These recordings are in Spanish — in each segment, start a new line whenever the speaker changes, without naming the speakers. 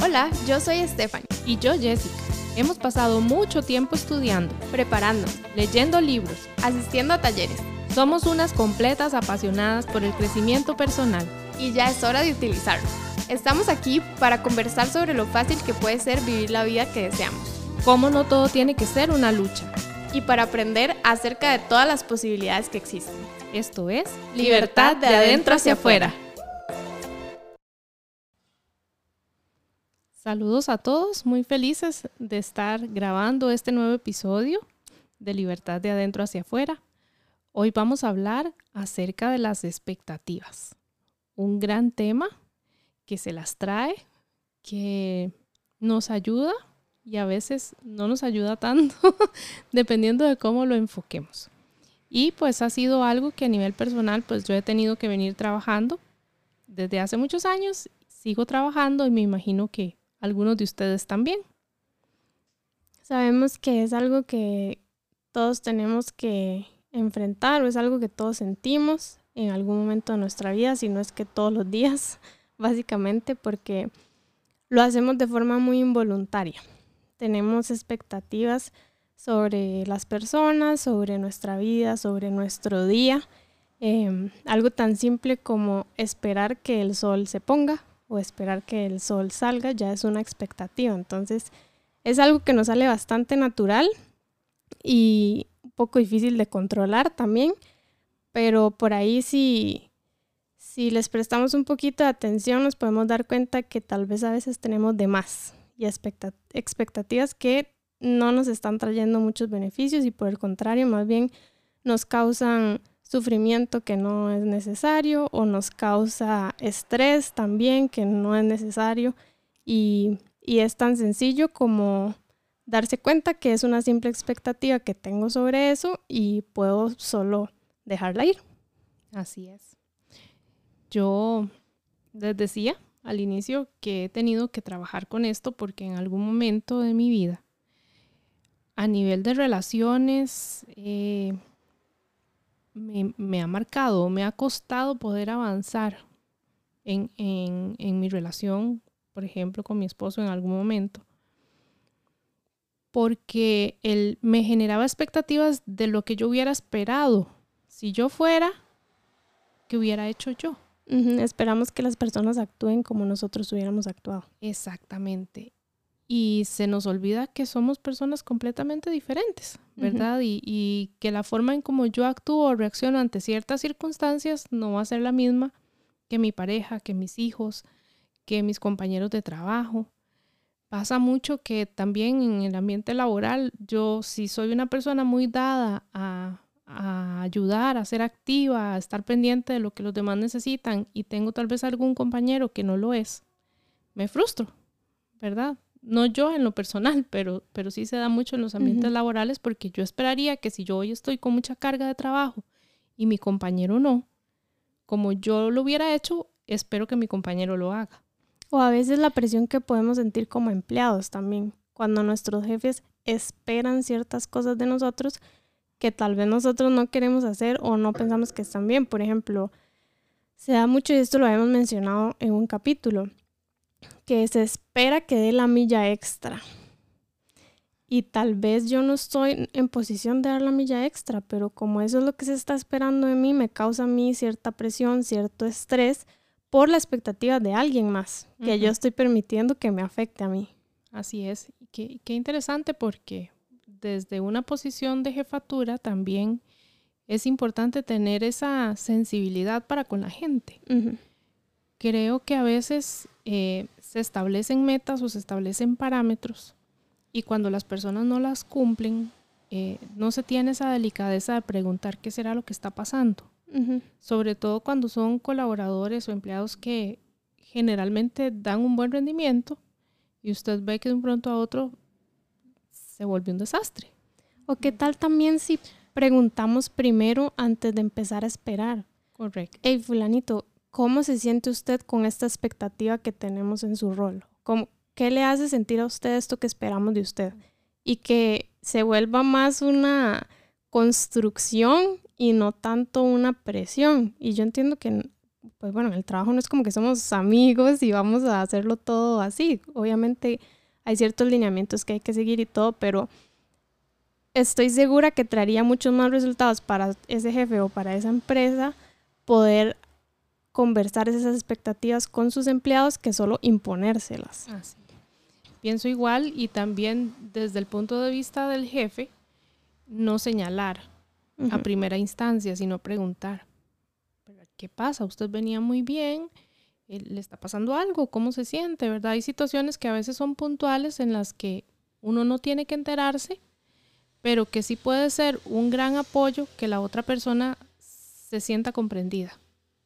Hola, yo soy Stephanie.
Y yo Jessica. Hemos pasado mucho tiempo estudiando,
preparando,
leyendo libros,
asistiendo a talleres.
Somos unas completas apasionadas por el crecimiento personal.
Y ya es hora de utilizarlo. Estamos aquí para conversar sobre lo fácil que puede ser vivir la vida que deseamos.
Cómo no todo tiene que ser una lucha.
Y para aprender acerca de todas las posibilidades que existen.
Esto es Libertad de adentro hacia afuera. Saludos a todos, muy felices de estar grabando este nuevo episodio de Libertad de Adentro hacia afuera. Hoy vamos a hablar acerca de las expectativas, un gran tema que se las trae, que nos ayuda y a veces no nos ayuda tanto, dependiendo de cómo lo enfoquemos. Y pues ha sido algo que a nivel personal, pues yo he tenido que venir trabajando desde hace muchos años, sigo trabajando y me imagino que algunos de ustedes también.
Sabemos que es algo que todos tenemos que enfrentar o es algo que todos sentimos en algún momento de nuestra vida, si no es que todos los días, básicamente, porque lo hacemos de forma muy involuntaria. Tenemos expectativas sobre las personas, sobre nuestra vida, sobre nuestro día. Em, algo tan simple como esperar que el sol se ponga o esperar que el sol salga ya es una expectativa. Entonces es algo que nos sale bastante natural y un poco difícil de controlar también, pero por ahí si, si les prestamos un poquito de atención nos podemos dar cuenta que tal vez a veces tenemos de más y expectativas que no nos están trayendo muchos beneficios y por el contrario más bien nos causan sufrimiento que no es necesario o nos causa estrés también que no es necesario y, es tan sencillo como darse cuenta que es una simple expectativa que tengo sobre eso y puedo solo dejarla ir.
Así es. Yo les decía al inicio que he tenido que trabajar con esto porque en algún momento de mi vida, a nivel de relaciones, eh, me, ha marcado, me ha costado poder avanzar en, mi relación, por ejemplo, con mi esposo en algún momento, porque él me generaba expectativas de lo que yo hubiera esperado si yo fuera, que hubiera hecho yo.
Esperamos que las personas actúen como nosotros hubiéramos actuado.
Exactamente y se nos olvida que somos personas completamente diferentes, ¿verdad? y, que la forma en como yo actúo o reacciono ante ciertas circunstancias no va a ser la misma que mi pareja, que mis hijos, que mis compañeros de trabajo. Pasa mucho que también en el ambiente laboral, yo si soy una persona muy dada a, a ayudar, a ser activa, a estar pendiente de lo que los demás necesitan y tengo tal vez algún compañero que no lo es, me frustro, ¿verdad? No yo en lo personal, pero, pero sí se da mucho en los ambientes laborales porque yo esperaría que si yo hoy estoy con mucha carga de trabajo y mi compañero no, como yo lo hubiera hecho, espero que mi compañero lo haga.
O a veces la presión que podemos sentir como empleados también, cuando nuestros jefes esperan ciertas cosas de nosotros que tal vez nosotros no queremos hacer o no pensamos que están bien. Por ejemplo, se da mucho, y esto lo habíamos mencionado en un capítulo, que se espera que dé la milla extra. Y tal vez yo no estoy en posición de dar la milla extra, pero como eso es lo que se está esperando de mí, me causa a mí cierta presión, cierto estrés por la expectativa de alguien más, que yo estoy permitiendo que me afecte a mí.
Así es. Qué, qué interesante porque desde una posición de jefatura también es importante tener esa sensibilidad para con la gente. Creo que a veces eh, se establecen metas o se establecen parámetros y cuando las personas no las cumplen, eh, no se tiene esa delicadeza de preguntar qué será lo que está pasando. Sobre todo cuando son colaboradores o empleados que generalmente dan un buen rendimiento y usted ve que de un pronto a otro se vuelve un desastre.
O qué tal también si preguntamos primero antes de empezar a esperar.
Correcto.
Hey, fulanito, ¿Cómo se siente usted con esta expectativa que tenemos en su rol? ¿Qué le hace sentir a usted esto que esperamos de usted? Y que se vuelva más una construcción y no tanto una presión. Y yo entiendo que pues bueno, en el trabajo no es como que somos amigos y vamos a hacerlo todo así. Obviamente hay ciertos lineamientos que hay que seguir y todo, pero estoy segura que traería muchos más resultados para ese jefe o para esa empresa poder conversar esas expectativas con sus empleados que solo imponérselas.
Así. Pienso igual y también desde el punto de vista del jefe, no señalar a primera instancia, sino preguntar, ¿qué pasa? Usted venía muy bien, eh, ¿le está pasando algo? ¿Cómo se siente? ¿Verdad? Hay situaciones que a veces son puntuales en las que uno no tiene que enterarse, pero que sí puede ser un gran apoyo que la otra persona se sienta comprendida.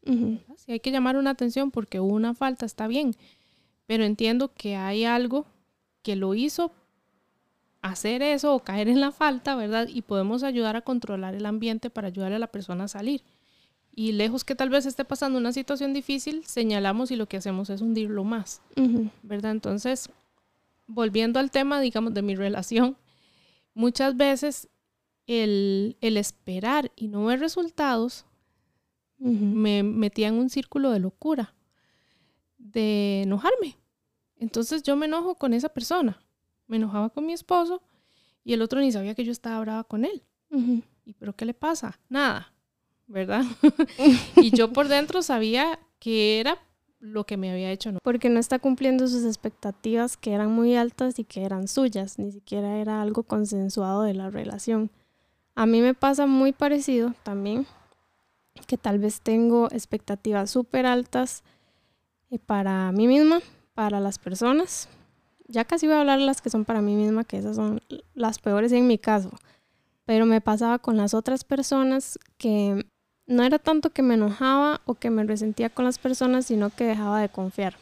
Si hay que llamar una atención porque una falta está bien, pero entiendo que hay algo que lo hizo hacer eso o caer en la falta, ¿verdad? Y podemos ayudar a controlar el ambiente para ayudar a la persona a salir. Y lejos que tal vez esté pasando una situación difícil, señalamos y lo que hacemos es hundirlo más, ¿verdad? Entonces, volviendo al tema, digamos, de mi relación, muchas veces el, el esperar y no ver resultados me metía en un círculo de locura, de enojarme. Entonces yo me enojo con esa persona. Me enojaba con mi esposo y el otro ni sabía que yo estaba brava con él. ¿Y pero qué le pasa? Nada, ¿verdad? y yo por dentro sabía que era lo que me había hecho.
Porque no está cumpliendo sus expectativas que eran muy altas y que eran suyas, ni siquiera era algo consensuado de la relación. A mí me pasa muy parecido también que tal vez tengo expectativas súper altas eh, para mí misma, para las personas. Ya casi voy a hablar las que son para mí misma, que esas son las peores en mi caso. Pero me pasaba con las otras personas que no era tanto que me enojaba o que me resentía con las personas, sino que dejaba de confiar.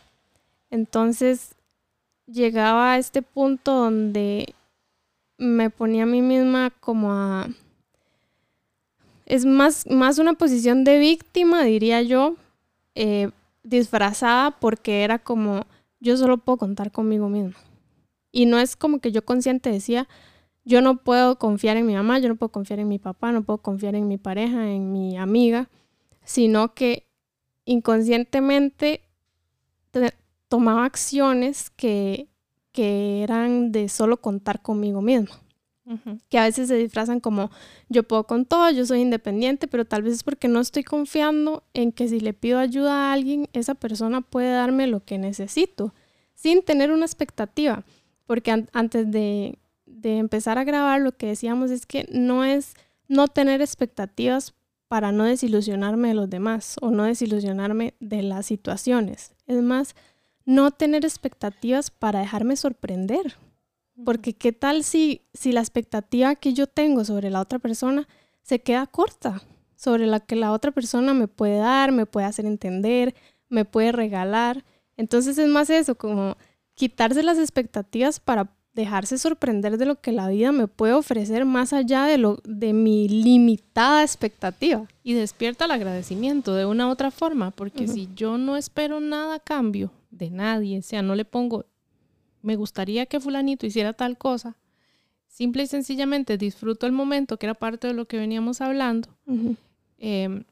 Entonces llegaba a este punto donde me ponía a mí misma como a es más, más una posición de víctima, diría yo, eh, disfrazada porque era como, yo solo puedo contar conmigo mismo. Y no es como que yo consciente decía, yo no puedo confiar en mi mamá, yo no puedo confiar en mi papá, no puedo confiar en mi pareja, en mi amiga, sino que inconscientemente tomaba acciones que, que eran de solo contar conmigo mismo que a veces se disfrazan como yo puedo con todo, yo soy independiente, pero tal vez es porque no estoy confiando en que si le pido ayuda a alguien, esa persona puede darme lo que necesito, sin tener una expectativa, porque antes de, de empezar a grabar lo que decíamos es que no es no tener expectativas para no desilusionarme de los demás o no desilusionarme de las situaciones. Es más, no tener expectativas para dejarme sorprender, porque qué tal si, si la expectativa que yo tengo sobre la otra persona se queda corta, sobre la que la otra persona me puede dar, me puede hacer entender, me puede regalar. Entonces es más eso, como quitarse las expectativas para dejarse sorprender de lo que la vida me puede ofrecer más allá de lo de mi limitada expectativa.
Y despierta el agradecimiento de una u otra forma, porque si yo no espero nada a cambio de nadie, o sea, no le pongo me gustaría que fulanito hiciera tal cosa, simple y sencillamente disfruto el momento, que era parte de lo que veníamos hablando, em,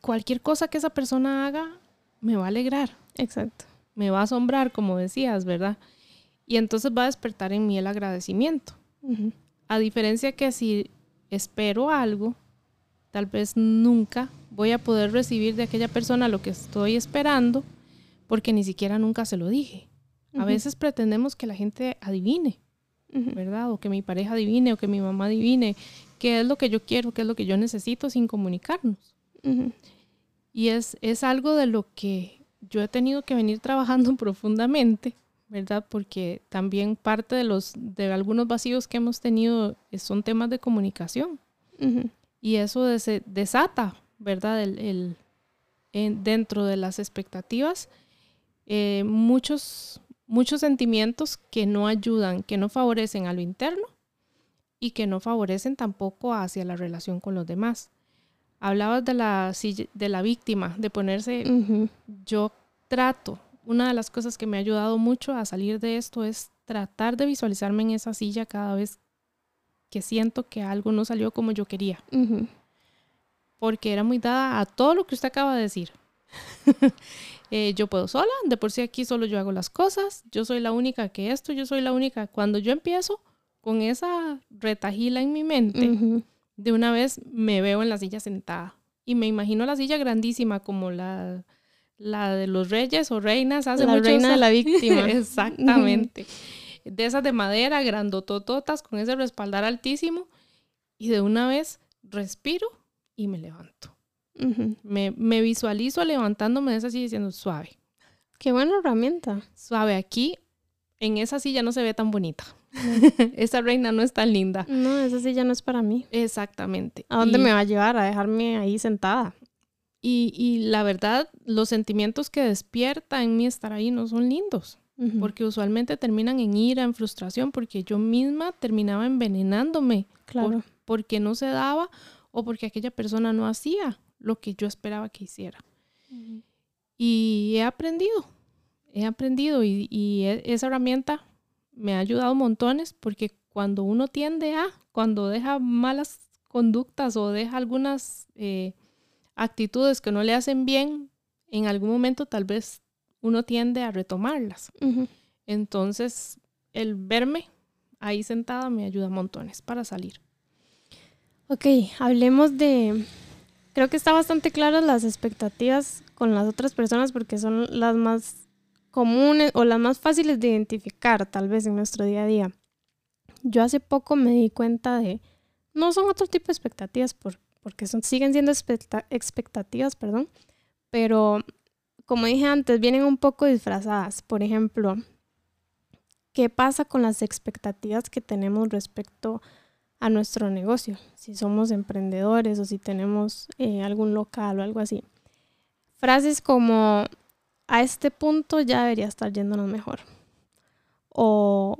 cualquier cosa que esa persona haga me va a alegrar.
Exacto.
Me va a asombrar, como decías, ¿verdad? Y entonces va a despertar en mí el agradecimiento. A diferencia que si espero algo, tal vez nunca voy a poder recibir de aquella persona lo que estoy esperando porque ni siquiera nunca se lo dije. A veces pretendemos que la gente adivine, ¿verdad? O que mi pareja adivine o que mi mamá adivine qué es lo que yo quiero, qué es lo que yo necesito sin comunicarnos. Y es, es algo de lo que yo he tenido que venir trabajando profundamente, ¿verdad? Porque también parte de los de algunos vacíos que hemos tenido son temas de comunicación. Y eso desata, ¿verdad? El, dentro de las expectativas, eh, muchos, muchos sentimientos que no ayudan, que no favorecen a lo interno y que no favorecen tampoco hacia la relación con los demás. Hablabas de la, de la víctima, de ponerse, yo trato, una de las cosas que me ha ayudado mucho a salir de esto es tratar de visualizarme en esa silla cada vez que siento que algo no salió como yo quería. Porque era muy dada a todo lo que usted acaba de decir. Eh, yo puedo sola, de por sí aquí solo yo hago las cosas, yo soy la única que esto, yo soy la única. Cuando yo empiezo con esa retajila en mi mente, de una vez me veo en la silla sentada y me imagino la silla grandísima como la, la de los reyes o reinas hace
La reina de la víctima.
Exactamente. de esas de madera, grandotototas, con ese respaldar altísimo. Y de una vez respiro y me levanto. Me, me, visualizo levantándome de esa silla diciendo suave.
Qué buena herramienta.
Suave, aquí en esa silla no se ve tan bonita. esa reina no es tan linda.
No, esa silla no es para mí.
Exactamente.
¿A dónde me va a llevar? A dejarme ahí sentada.
Y, y, la verdad, los sentimientos que despierta en mí estar ahí no son lindos. Porque usualmente terminan en ira, en frustración, porque yo misma terminaba envenenándome.
Claro.
porque no se daba o porque aquella persona no hacía lo que yo esperaba que hiciera. Y he aprendido, he aprendido y, y, e, esa herramienta me ha ayudado montones porque cuando uno tiende a, cuando deja malas conductas o deja algunas eh, actitudes que no le hacen bien, en algún momento tal vez uno tiende a retomarlas. Entonces, el verme ahí sentada me ayuda montones para salir.
Ok, hablemos de... Creo que está bastante claras las expectativas con las otras personas porque son las más comunes o las más fáciles de identificar tal vez en nuestro día a día. Yo hace poco me di cuenta de... No son otro tipo de expectativas por, porque son, siguen siendo expectativas, perdón, pero como dije antes, vienen un poco disfrazadas. Por ejemplo, ¿qué pasa con las expectativas que tenemos respecto a nuestro negocio? Si somos emprendedores o si tenemos eh, algún local o algo así. Frases como, a este punto ya debería estar yéndonos mejor. O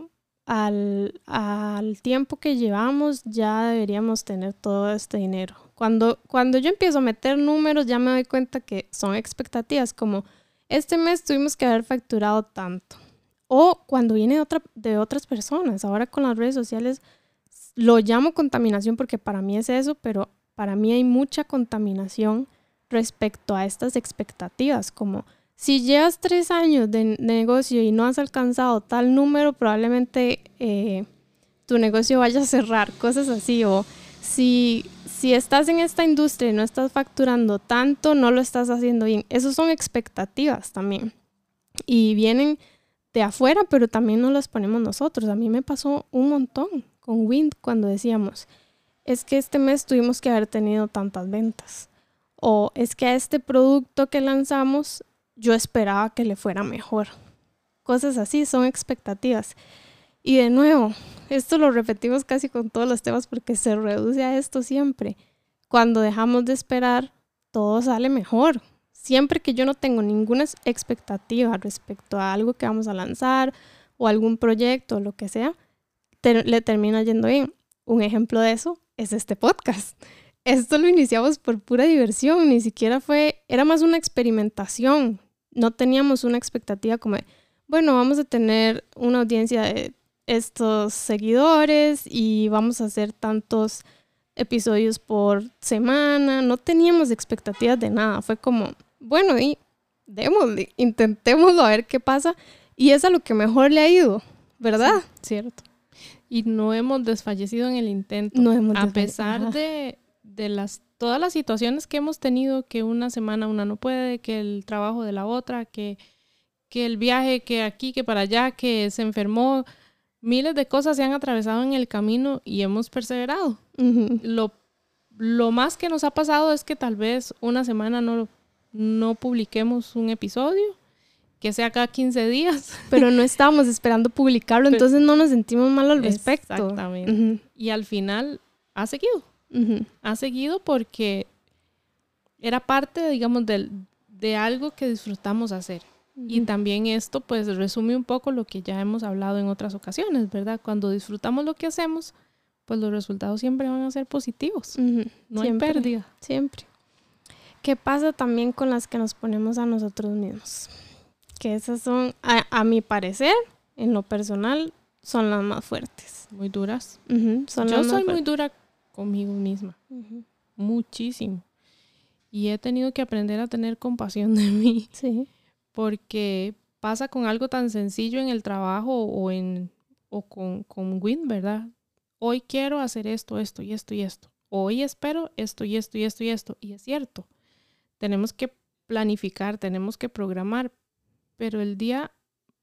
al, al tiempo que llevamos ya deberíamos tener todo este dinero cuando, cuando yo empiezo a meter números, ya me doy cuenta que son expectativas, como este mes tuvimos que haber facturado tanto. O cuando viene otra, de otras personas. Ahora con las redes sociales lo llamo contaminación porque para mí es eso, pero para mí hay mucha contaminación respecto a estas expectativas, como si llevas tres años de, negocio y no has alcanzado tal número, probablemente eh, tu negocio vaya a cerrar, cosas así, o si si estás en esta industria y no estás facturando tanto, no lo estás haciendo bien. Esas son expectativas también. Y vienen de afuera, pero también nos las ponemos nosotros. A mí me pasó un montón con Wind cuando decíamos, es que este mes tuvimos que haber tenido tantas ventas. O es que a este producto que lanzamos yo esperaba que le fuera mejor. Cosas así son expectativas. Y de nuevo, esto lo repetimos casi con todos los temas porque se reduce a esto siempre. Cuando dejamos de esperar, todo sale mejor. Siempre que yo no tengo ninguna expectativa respecto a algo que vamos a lanzar o algún proyecto o lo que sea, le termina yendo bien. Un ejemplo de eso es este podcast. Esto lo iniciamos por pura diversión, ni siquiera fue, era más una experimentación. No teníamos una expectativa como de, bueno, vamos a tener una audiencia de estos seguidores y vamos a hacer tantos episodios por semana. No teníamos expectativas de nada. Fue como, bueno, y démosle, intentémoslo a ver qué pasa. Y es a lo que mejor le ha ido, ¿verdad?
cierto. Y no hemos desfallecido en el intento. No hemos A pesar de, de las, todas las situaciones que hemos tenido, que una semana una no puede, que el trabajo de la otra, que, que el viaje, que aquí, que para allá, que se enfermó miles de cosas se han atravesado en el camino y hemos perseverado. lo, lo, más que nos ha pasado es que tal vez una semana no, no publiquemos un episodio, que sea cada 15 días.
Pero no estábamos esperando publicarlo, entonces no nos sentimos mal al respecto.
Exactamente. Y al final ha seguido. Ha seguido porque era parte, digamos, de, de algo que disfrutamos hacer. Y también esto pues resume un poco lo que ya hemos hablado en otras ocasiones, ¿verdad? Cuando disfrutamos lo que hacemos, pues los resultados siempre van a ser positivos. No hay pérdida.
Siempre. ¿Qué pasa también con las que nos ponemos a nosotros mismos? Que esas son, a, mi parecer, en lo personal, son las más fuertes.
Muy duras. Yo soy muy dura conmigo misma. Muchísimo. y he tenido que aprender a tener compasión de mí.
Sí.
Porque pasa con algo tan sencillo en el trabajo o, en, o con, con Win, ¿verdad? Hoy quiero hacer esto, esto y esto y esto. Hoy espero esto y esto y esto y esto. Y es cierto, tenemos que planificar, tenemos que programar, pero el día,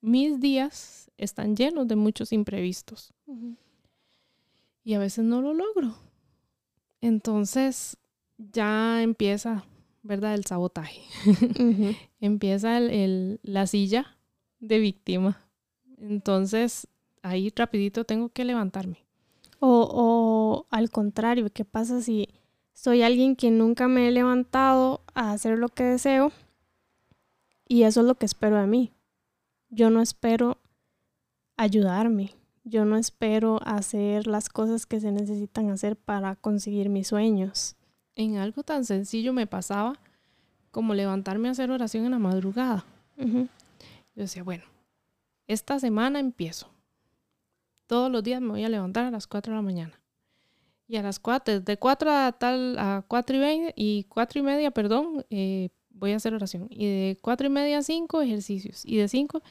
mis días están llenos de muchos imprevistos. Y a veces no lo logro. Entonces ya empieza, ¿verdad? El sabotaje. empieza el, la silla de víctima. Entonces ahí rapidito tengo que levantarme.
O, o al contrario, ¿qué pasa si soy alguien que nunca me he levantado a hacer lo que deseo y eso es lo que espero de mí? Yo no espero ayudarme, yo no espero hacer las cosas que se necesitan hacer para conseguir mis sueños.
En algo tan sencillo me pasaba como levantarme a hacer oración en la madrugada. Yo decía, bueno, esta semana empiezo. Todos los días me voy a levantar a las 4 de la mañana. Y a las 4, de 4 a tal a 4 y 20 y 4 y media, perdón, eh, voy a hacer oración. Y de 4 y media a 5 ejercicios. Y de 5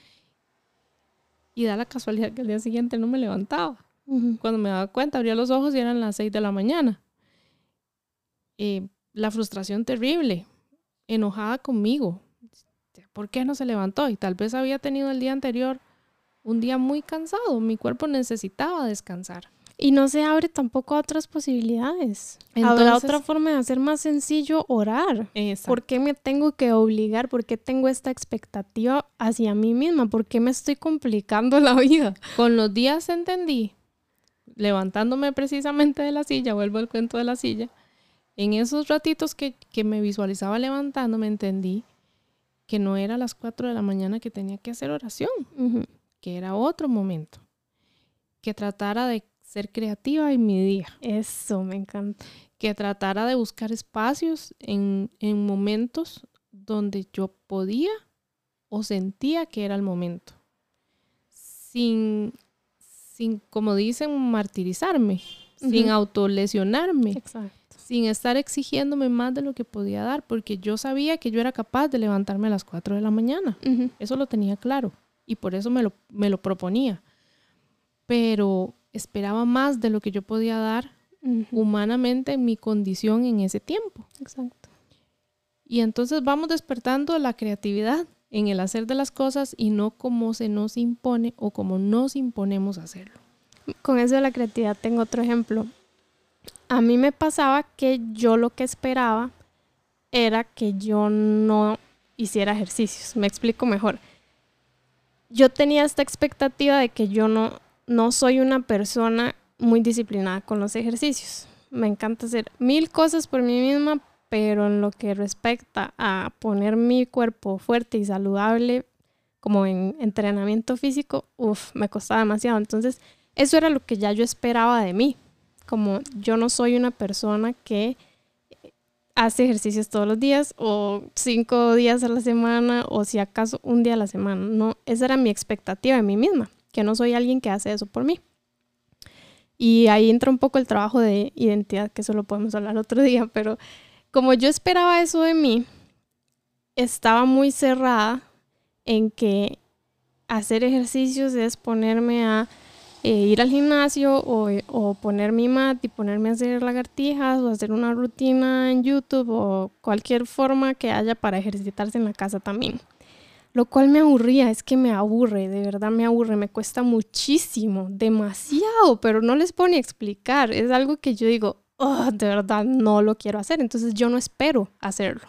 y da la casualidad que el día siguiente no me levantaba. Cuando me daba cuenta, abría los ojos y eran las 6 de la mañana. Eh, la frustración terrible, enojada conmigo. ¿Por qué no se levantó? Y tal vez había tenido el día anterior un día muy cansado. Mi cuerpo necesitaba descansar.
Y no se abre tampoco a otras posibilidades. Habrá otra forma de hacer más sencillo orar. ¿Por qué me tengo que obligar? ¿Por qué tengo esta expectativa hacia mí misma? ¿Por qué me estoy complicando la vida?
Con los días entendí, levantándome precisamente de la silla, vuelvo al cuento de la silla, en esos ratitos que, me visualizaba levantándome entendí que no era a las 4 de la mañana que tenía que hacer oración, que era otro momento, que tratara de ser creativa en mi día.
Eso, me encanta.
Que tratara de buscar espacios en, momentos donde yo podía o sentía que era el momento. Sin, sin como dicen, martirizarme, sin autolesionarme. Exacto. Sin estar exigiéndome más de lo que podía dar, porque yo sabía que yo era capaz de levantarme a las 4 de la mañana. Eso lo tenía claro y por eso me lo, me lo proponía. Pero esperaba más de lo que yo podía dar humanamente en mi condición en ese tiempo.
Exacto.
Y entonces vamos despertando la creatividad en el hacer de las cosas y no como se nos impone o como nos imponemos hacerlo.
Con eso de la creatividad tengo otro ejemplo. A mí me pasaba que yo lo que esperaba era que yo no hiciera ejercicios. Me explico mejor. Yo tenía esta expectativa de que yo no no soy una persona muy disciplinada con los ejercicios. Me encanta hacer mil cosas por mí misma, pero en lo que respecta a poner mi cuerpo fuerte y saludable, como en entrenamiento físico, uff, me costaba demasiado. Entonces, eso era lo que ya yo esperaba de mí. Como yo no soy una persona que hace ejercicios todos los días o cinco días a la semana o si acaso un día a la semana. No, esa era mi expectativa de mí misma que no soy alguien que hace eso por mí. Y ahí entra un poco el trabajo de identidad, que eso lo podemos hablar otro día, pero como yo esperaba eso de mí, estaba muy cerrada en que hacer ejercicios es ponerme a eh, ir al gimnasio o, o, poner mi mat y ponerme a hacer lagartijas o hacer una rutina en YouTube o cualquier forma que haya para ejercitarse en la casa también lo cual me aburría, es que me aburre, de verdad me aburre, me cuesta muchísimo, demasiado, pero no les puedo ni explicar, es algo que yo digo, oh, de verdad no lo quiero hacer, entonces yo no espero hacerlo.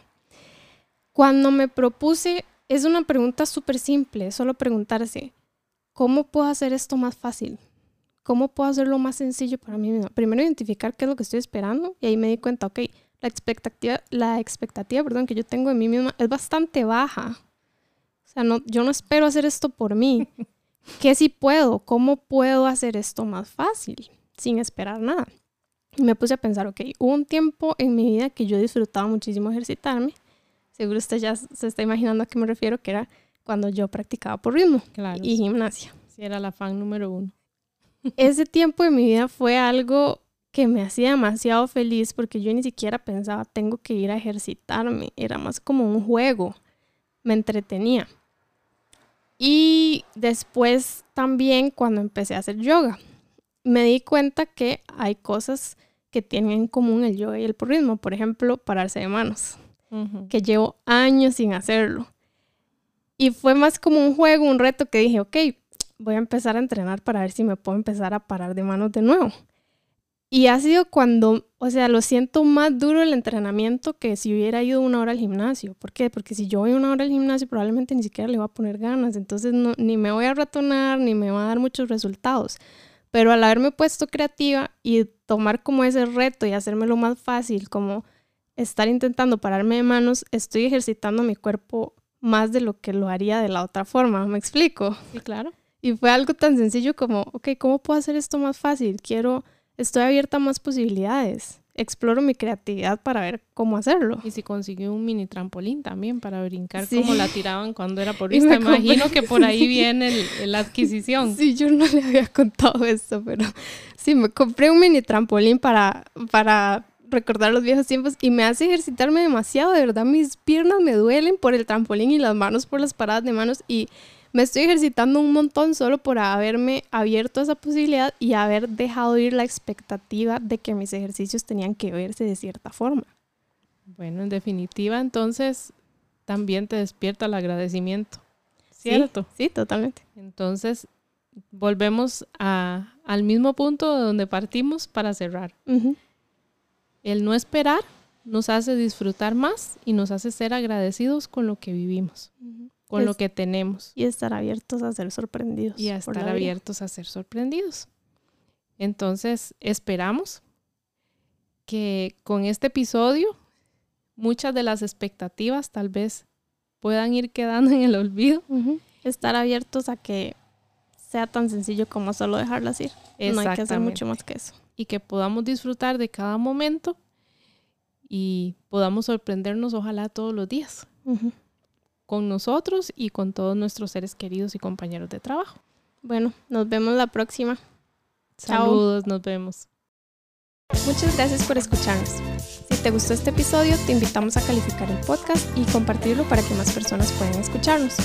Cuando me propuse, es una pregunta súper simple, solo preguntarse, ¿cómo puedo hacer esto más fácil? ¿Cómo puedo hacerlo más sencillo para mí misma? Primero identificar qué es lo que estoy esperando y ahí me di cuenta, ok, la expectativa, la expectativa perdón, que yo tengo de mí misma es bastante baja o sea, no, yo no espero hacer esto por mí. ¿Qué si puedo? ¿Cómo puedo hacer esto más fácil sin esperar nada? Y me puse a pensar, ok, hubo un tiempo en mi vida que yo disfrutaba muchísimo ejercitarme. Seguro usted ya se está imaginando a qué me refiero, que era cuando yo practicaba por ritmo y gimnasia.
Sí, era la fan número uno.
Ese tiempo de mi vida fue algo que me hacía demasiado feliz porque yo ni siquiera pensaba tengo que ir a ejercitarme, era más como un juego, me entretenía. Y después también cuando empecé a hacer yoga, me di cuenta que hay cosas que tienen en común el yoga y el porrismo, por ejemplo, pararse de manos, que llevo años sin hacerlo. Y fue más como un juego, un reto que dije, ok, voy a empezar a entrenar para ver si me puedo empezar a parar de manos de nuevo. Y ha sido cuando, o sea, lo siento más duro el entrenamiento que si hubiera ido una hora al gimnasio. ¿Por qué? Porque si yo voy una hora al gimnasio probablemente ni siquiera le voy a poner ganas. Entonces no, ni me voy a ratonar, ni me va a dar muchos resultados. Pero al haberme puesto creativa y tomar como ese reto y hacérmelo más fácil, como estar intentando pararme de manos, estoy ejercitando mi cuerpo más de lo que lo haría de la otra forma. ¿Me explico?
Sí, claro.
Y fue algo tan sencillo como, ok, ¿cómo puedo hacer esto más fácil? Quiero, estoy abierta a más posibilidades. Exploro mi creatividad para ver cómo hacerlo.
Y si consiguió un mini trampolín también para brincar como la tiraban cuando era por vista. Imagino que por ahí viene la adquisición.
Sí, yo no le había contado esto, pero sí, me compré un mini trampolín para, para recordar los viejos tiempos y me hace ejercitarme demasiado. De verdad, mis piernas me duelen por el trampolín y las manos por las paradas de manos y me estoy ejercitando un montón solo por haberme abierto a esa posibilidad y haber dejado ir la expectativa de que mis ejercicios tenían que verse de cierta forma.
Bueno, en definitiva, entonces también te despierta el agradecimiento, ¿cierto?
Sí, totalmente.
Entonces, volvemos a, al mismo punto de donde partimos para cerrar. El no esperar nos hace disfrutar más y nos hace ser agradecidos con lo que vivimos con lo que tenemos.
Y estar abiertos a ser sorprendidos.
Y a estar abiertos a ser sorprendidos. Entonces, esperamos que con este episodio muchas de las expectativas tal vez puedan ir quedando en el olvido.
Estar abiertos a que sea tan sencillo como solo dejarlas ir. No hay que hacer mucho más que eso.
Y que podamos disfrutar de cada momento y podamos sorprendernos ojalá todos los días con nosotros y con todos nuestros seres queridos y compañeros de trabajo.
Bueno, nos vemos la próxima.
Saludos, nos vemos.
Muchas gracias por escucharnos. Si te gustó este episodio, te invitamos a calificar el podcast y compartirlo para que más personas puedan escucharnos.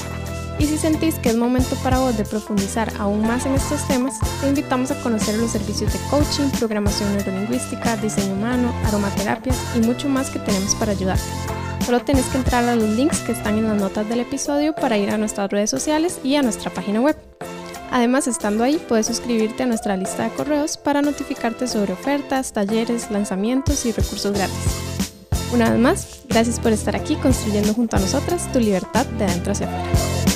Y si sentís que es momento para vos de profundizar aún más en estos temas, te invitamos a conocer los servicios de coaching, programación neurolingüística, diseño humano, aromaterapia y mucho más que tenemos para ayudarte. Solo tenés que entrar a los links que están en las notas del episodio para ir a nuestras redes sociales y a nuestra página web. Además, estando ahí, puedes suscribirte a nuestra lista de correos para notificarte sobre ofertas, talleres, lanzamientos y recursos gratis. Una vez más, gracias por estar aquí construyendo junto a nosotras tu libertad de adentro hacia afuera.